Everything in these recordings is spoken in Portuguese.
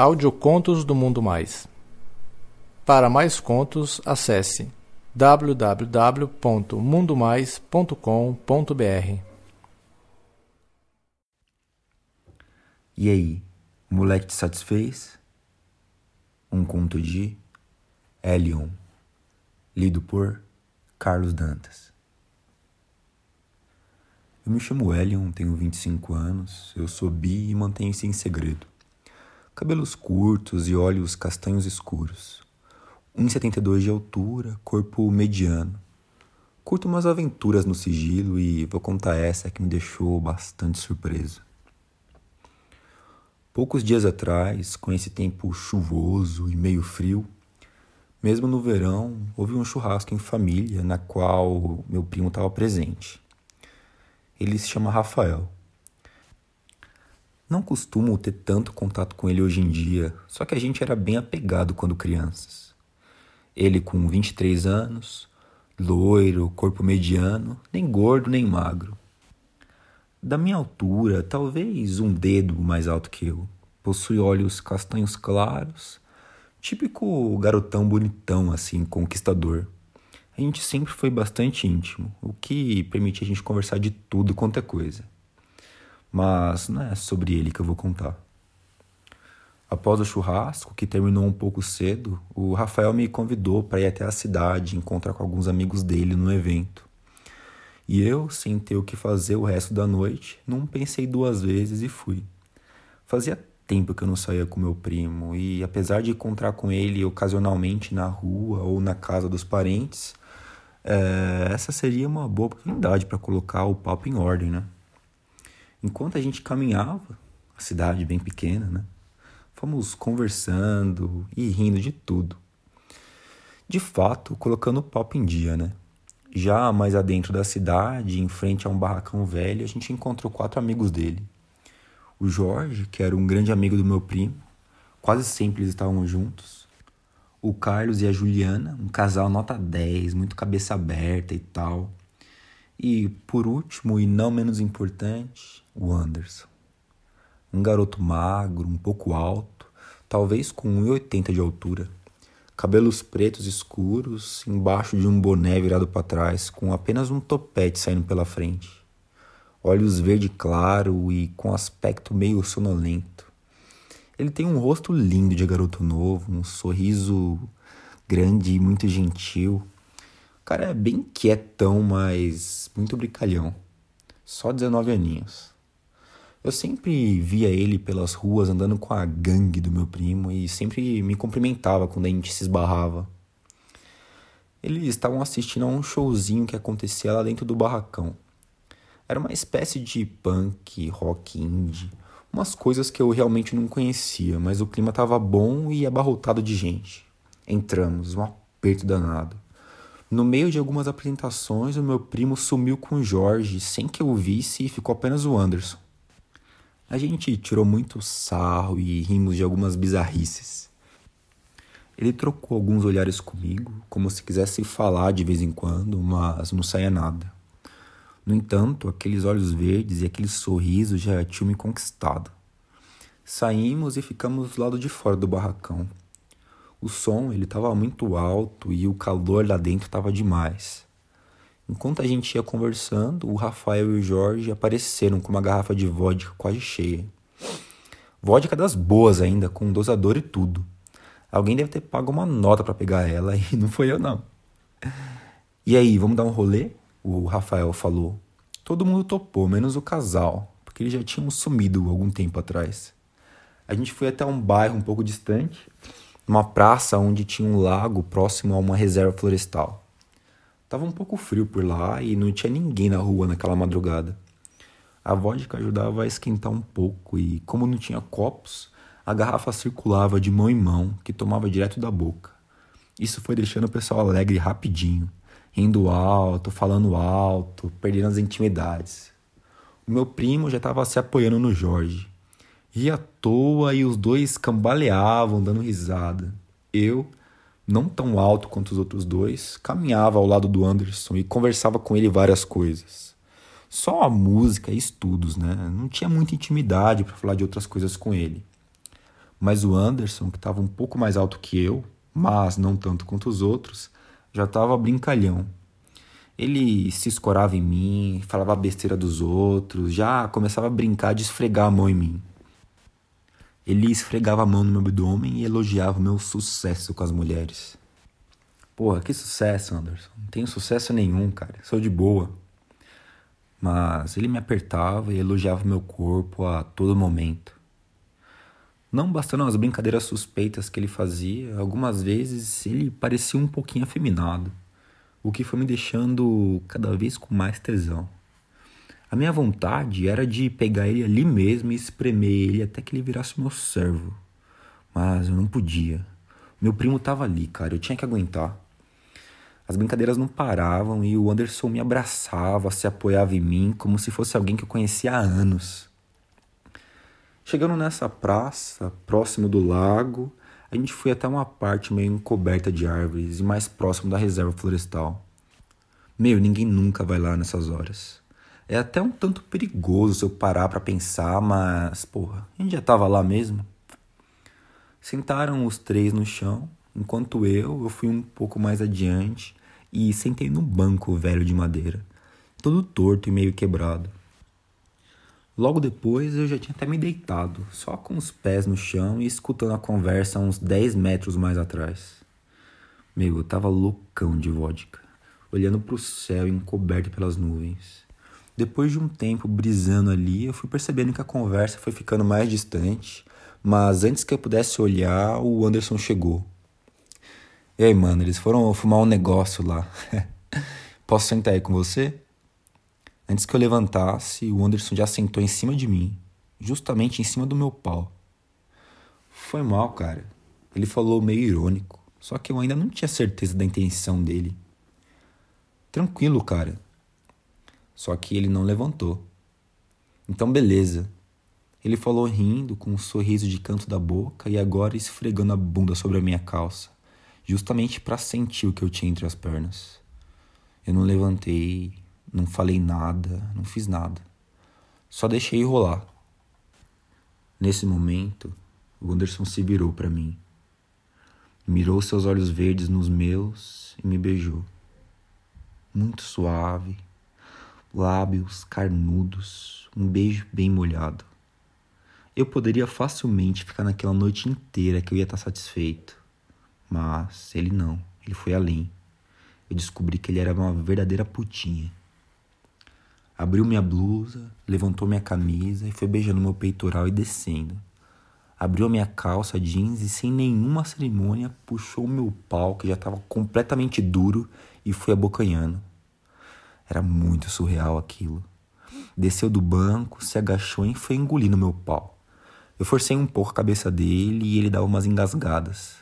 Audiocontos do Mundo Mais. Para mais contos, acesse www.mundomais.com.br. E aí, o moleque te satisfez? Um conto de Elion, lido por Carlos Dantas. Eu me chamo Elion, tenho 25 anos, eu sou bi e mantenho isso em segredo cabelos curtos e olhos castanhos escuros. 1,72 de altura, corpo mediano. Curto umas aventuras no sigilo e vou contar essa que me deixou bastante surpreso. Poucos dias atrás, com esse tempo chuvoso e meio frio, mesmo no verão, houve um churrasco em família na qual meu primo estava presente. Ele se chama Rafael. Não costumo ter tanto contato com ele hoje em dia, só que a gente era bem apegado quando crianças. Ele com 23 anos, loiro, corpo mediano, nem gordo nem magro. Da minha altura, talvez um dedo mais alto que eu. Possui olhos castanhos claros, típico garotão bonitão assim, conquistador. A gente sempre foi bastante íntimo, o que permitia a gente conversar de tudo quanto é coisa mas não é sobre ele que eu vou contar. Após o churrasco, que terminou um pouco cedo, o Rafael me convidou para ir até a cidade encontrar com alguns amigos dele no evento. E eu, sem ter o que fazer o resto da noite, não pensei duas vezes e fui. Fazia tempo que eu não saía com meu primo, e apesar de encontrar com ele ocasionalmente na rua ou na casa dos parentes, é, essa seria uma boa oportunidade para colocar o papo em ordem, né? Enquanto a gente caminhava, a cidade bem pequena, né? Fomos conversando e rindo de tudo. De fato, colocando o papo em dia, né? Já mais adentro da cidade, em frente a um barracão velho, a gente encontrou quatro amigos dele. O Jorge, que era um grande amigo do meu primo, quase sempre eles estavam juntos. O Carlos e a Juliana, um casal nota 10, muito cabeça aberta e tal. E por último, e não menos importante, o Anderson. Um garoto magro, um pouco alto, talvez com 1,80 de altura. Cabelos pretos escuros, embaixo de um boné virado para trás, com apenas um topete saindo pela frente. Olhos verde claro e com aspecto meio sonolento. Ele tem um rosto lindo de garoto novo, um sorriso grande e muito gentil. Cara é bem quietão, mas muito brincalhão. Só 19 aninhos. Eu sempre via ele pelas ruas andando com a gangue do meu primo e sempre me cumprimentava quando a gente se esbarrava. Eles estavam assistindo a um showzinho que acontecia lá dentro do barracão. Era uma espécie de punk, rock indie, umas coisas que eu realmente não conhecia, mas o clima estava bom e abarrotado de gente. Entramos, um aperto danado. No meio de algumas apresentações, o meu primo sumiu com o Jorge sem que eu visse e ficou apenas o Anderson. A gente tirou muito sarro e rimos de algumas bizarrices. Ele trocou alguns olhares comigo, como se quisesse falar de vez em quando, mas não saía nada. No entanto, aqueles olhos verdes e aquele sorriso já tinham me conquistado. Saímos e ficamos do lado de fora do barracão. O som ele estava muito alto e o calor lá dentro estava demais. Enquanto a gente ia conversando, o Rafael e o Jorge apareceram com uma garrafa de vodka quase cheia. Vodka das boas ainda, com dosador e tudo. Alguém deve ter pago uma nota para pegar ela e não foi eu não. E aí, vamos dar um rolê? O Rafael falou. Todo mundo topou, menos o casal, porque eles já tinham sumido algum tempo atrás. A gente foi até um bairro um pouco distante, uma praça onde tinha um lago próximo a uma reserva florestal. Tava um pouco frio por lá e não tinha ninguém na rua naquela madrugada. A vodka ajudava a esquentar um pouco e, como não tinha copos, a garrafa circulava de mão em mão, que tomava direto da boca. Isso foi deixando o pessoal alegre rapidinho, rindo alto, falando alto, perdendo as intimidades. O meu primo já estava se apoiando no Jorge. Ria à toa e os dois cambaleavam, dando risada. Eu, não tão alto quanto os outros dois, caminhava ao lado do Anderson e conversava com ele várias coisas. Só a música e estudos, né? Não tinha muita intimidade para falar de outras coisas com ele. Mas o Anderson, que estava um pouco mais alto que eu, mas não tanto quanto os outros, já estava brincalhão. Ele se escorava em mim, falava besteira dos outros, já começava a brincar de esfregar a mão em mim. Ele esfregava a mão no meu abdômen e elogiava o meu sucesso com as mulheres. Porra, que sucesso, Anderson. Não tenho sucesso nenhum, cara. Sou de boa. Mas ele me apertava e elogiava meu corpo a todo momento. Não bastando as brincadeiras suspeitas que ele fazia, algumas vezes ele parecia um pouquinho afeminado, o que foi me deixando cada vez com mais tesão. A minha vontade era de pegar ele ali mesmo e espremer ele até que ele virasse meu servo. Mas eu não podia. Meu primo tava ali, cara, eu tinha que aguentar. As brincadeiras não paravam e o Anderson me abraçava, se apoiava em mim como se fosse alguém que eu conhecia há anos. Chegando nessa praça, próximo do lago, a gente foi até uma parte meio encoberta de árvores e mais próximo da reserva florestal. Meu, ninguém nunca vai lá nessas horas. É até um tanto perigoso se eu parar para pensar, mas, porra, a gente já tava lá mesmo. Sentaram os três no chão, enquanto eu, eu fui um pouco mais adiante e sentei no banco velho de madeira, todo torto e meio quebrado. Logo depois eu já tinha até me deitado, só com os pés no chão e escutando a conversa uns 10 metros mais atrás. Meu, eu tava loucão de vodka, olhando para o céu encoberto pelas nuvens. Depois de um tempo brisando ali, eu fui percebendo que a conversa foi ficando mais distante, mas antes que eu pudesse olhar, o Anderson chegou. E aí, mano, eles foram fumar um negócio lá. Posso sentar aí com você? Antes que eu levantasse, o Anderson já sentou em cima de mim, justamente em cima do meu pau. Foi mal, cara. Ele falou meio irônico, só que eu ainda não tinha certeza da intenção dele. Tranquilo, cara. Só que ele não levantou. Então, beleza. Ele falou rindo, com um sorriso de canto da boca e agora esfregando a bunda sobre a minha calça justamente para sentir o que eu tinha entre as pernas. Eu não levantei, não falei nada, não fiz nada. Só deixei rolar. Nesse momento, o Anderson se virou para mim. Mirou seus olhos verdes nos meus e me beijou. Muito suave, lábios carnudos, um beijo bem molhado. Eu poderia facilmente ficar naquela noite inteira que eu ia estar satisfeito. Mas ele não, ele foi além. Eu descobri que ele era uma verdadeira putinha. Abriu minha blusa, levantou minha camisa e foi beijando meu peitoral e descendo. Abriu minha calça jeans e, sem nenhuma cerimônia, puxou meu pau, que já estava completamente duro, e foi abocanhando. Era muito surreal aquilo. Desceu do banco, se agachou e foi engolindo meu pau. Eu forcei um pouco a cabeça dele e ele dava umas engasgadas.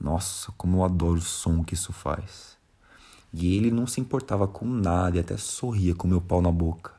Nossa, como eu adoro o som que isso faz. E ele não se importava com nada e até sorria com meu pau na boca.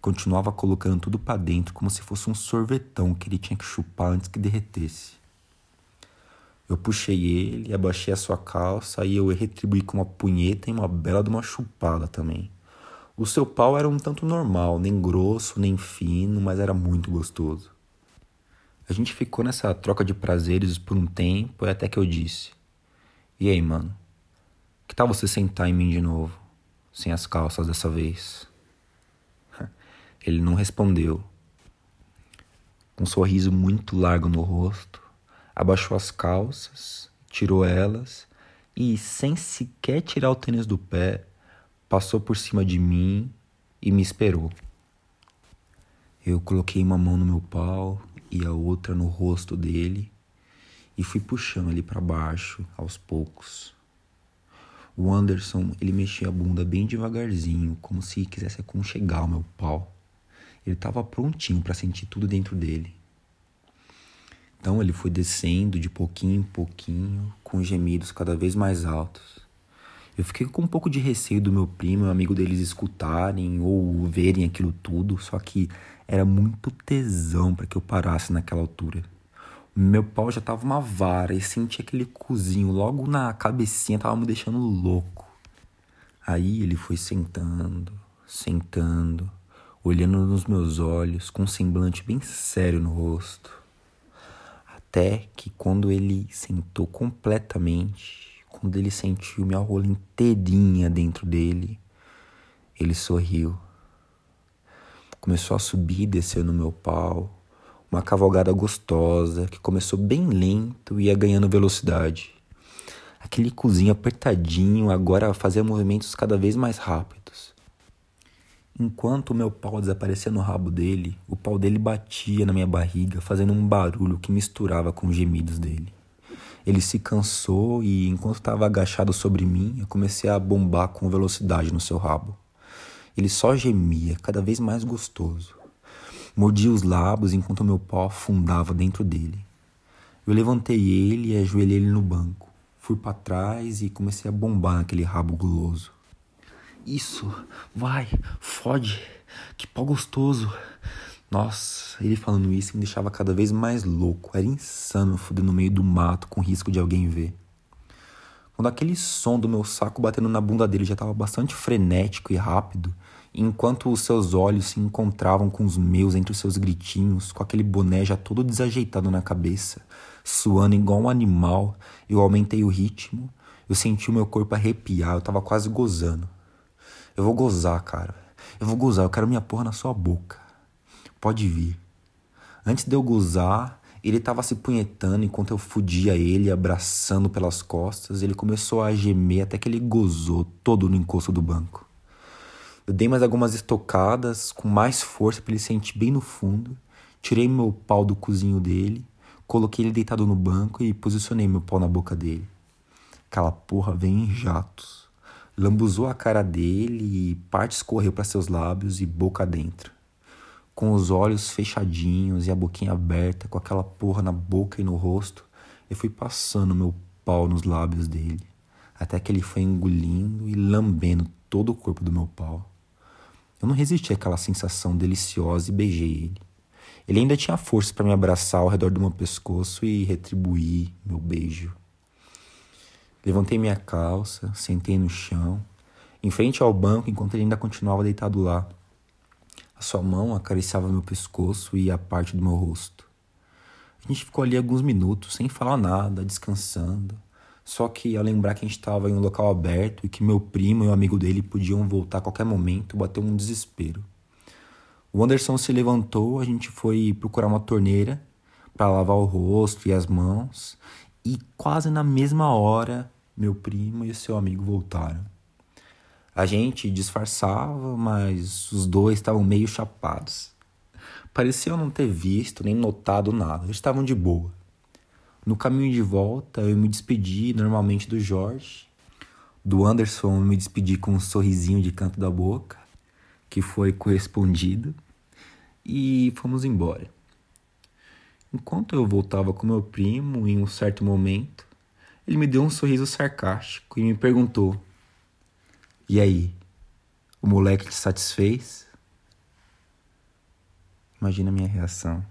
Continuava colocando tudo para dentro como se fosse um sorvetão que ele tinha que chupar antes que derretesse. Eu puxei ele, abaixei a sua calça e eu retribuí com uma punheta e uma bela de uma chupada também. O seu pau era um tanto normal, nem grosso, nem fino, mas era muito gostoso. A gente ficou nessa troca de prazeres por um tempo até que eu disse: E aí, mano? Que tal você sentar em mim de novo, sem as calças dessa vez? Ele não respondeu. Com um sorriso muito largo no rosto, abaixou as calças, tirou elas e, sem sequer tirar o tênis do pé, passou por cima de mim e me esperou. Eu coloquei uma mão no meu pau e a outra no rosto dele e fui puxando ele para baixo aos poucos. O Anderson, ele mexia a bunda bem devagarzinho, como se quisesse aconchegar o meu pau. Ele estava prontinho para sentir tudo dentro dele. Então ele foi descendo de pouquinho em pouquinho, com gemidos cada vez mais altos. Eu fiquei com um pouco de receio do meu primo e o amigo deles escutarem ou verem aquilo tudo, só que era muito tesão para que eu parasse naquela altura. Meu pau já tava uma vara e sentia aquele cozinho logo na cabecinha, tava me deixando louco. Aí ele foi sentando, sentando, olhando nos meus olhos com um semblante bem sério no rosto. Até que quando ele sentou completamente, quando ele sentiu minha rola inteirinha dentro dele, ele sorriu. Começou a subir e descer no meu pau. Uma cavalgada gostosa que começou bem lento e ia ganhando velocidade. Aquele cozinho apertadinho agora fazia movimentos cada vez mais rápidos. Enquanto meu pau desaparecia no rabo dele, o pau dele batia na minha barriga, fazendo um barulho que misturava com os gemidos dele. Ele se cansou e, enquanto estava agachado sobre mim, eu comecei a bombar com velocidade no seu rabo. Ele só gemia, cada vez mais gostoso. Mordia os lábios enquanto meu pau afundava dentro dele. Eu levantei ele e ajoelhei ele no banco. Fui para trás e comecei a bombar naquele rabo guloso. Isso, vai, fode, que pau gostoso. Nossa, ele falando isso me deixava cada vez mais louco. Era insano foder no meio do mato com risco de alguém ver. Quando aquele som do meu saco batendo na bunda dele já estava bastante frenético e rápido, enquanto os seus olhos se encontravam com os meus entre os seus gritinhos, com aquele boné já todo desajeitado na cabeça, suando igual um animal, eu aumentei o ritmo, eu senti o meu corpo arrepiar, eu tava quase gozando. Eu vou gozar, cara. Eu vou gozar, eu quero minha porra na sua boca. Pode vir. Antes de eu gozar, ele estava se punhetando enquanto eu fudia ele, abraçando pelas costas. Ele começou a gemer até que ele gozou todo no encosto do banco. Eu dei mais algumas estocadas com mais força para ele sentir bem no fundo. Tirei meu pau do cozinho dele, coloquei ele deitado no banco e posicionei meu pau na boca dele. Aquela porra vem em jatos. Lambuzou a cara dele e parte escorreu para seus lábios e boca dentro. Com os olhos fechadinhos e a boquinha aberta, com aquela porra na boca e no rosto, eu fui passando meu pau nos lábios dele, até que ele foi engolindo e lambendo todo o corpo do meu pau. Eu não resisti àquela sensação deliciosa e beijei ele. Ele ainda tinha força para me abraçar ao redor do meu pescoço e retribuir meu beijo. Levantei minha calça, sentei no chão, em frente ao banco, enquanto ele ainda continuava deitado lá. A sua mão acariciava meu pescoço e a parte do meu rosto. A gente ficou ali alguns minutos, sem falar nada, descansando. Só que ao lembrar que a gente estava em um local aberto e que meu primo e o amigo dele podiam voltar a qualquer momento, bateu um desespero. O Anderson se levantou, a gente foi procurar uma torneira para lavar o rosto e as mãos, e quase na mesma hora meu primo e seu amigo voltaram. A gente disfarçava, mas os dois estavam meio chapados. Pareciam não ter visto nem notado nada, eles estavam de boa. No caminho de volta, eu me despedi normalmente do Jorge. Do Anderson, eu me despedi com um sorrisinho de canto da boca, que foi correspondido, e fomos embora. Enquanto eu voltava com meu primo, em um certo momento, ele me deu um sorriso sarcástico e me perguntou: E aí, o moleque te satisfez? Imagina a minha reação.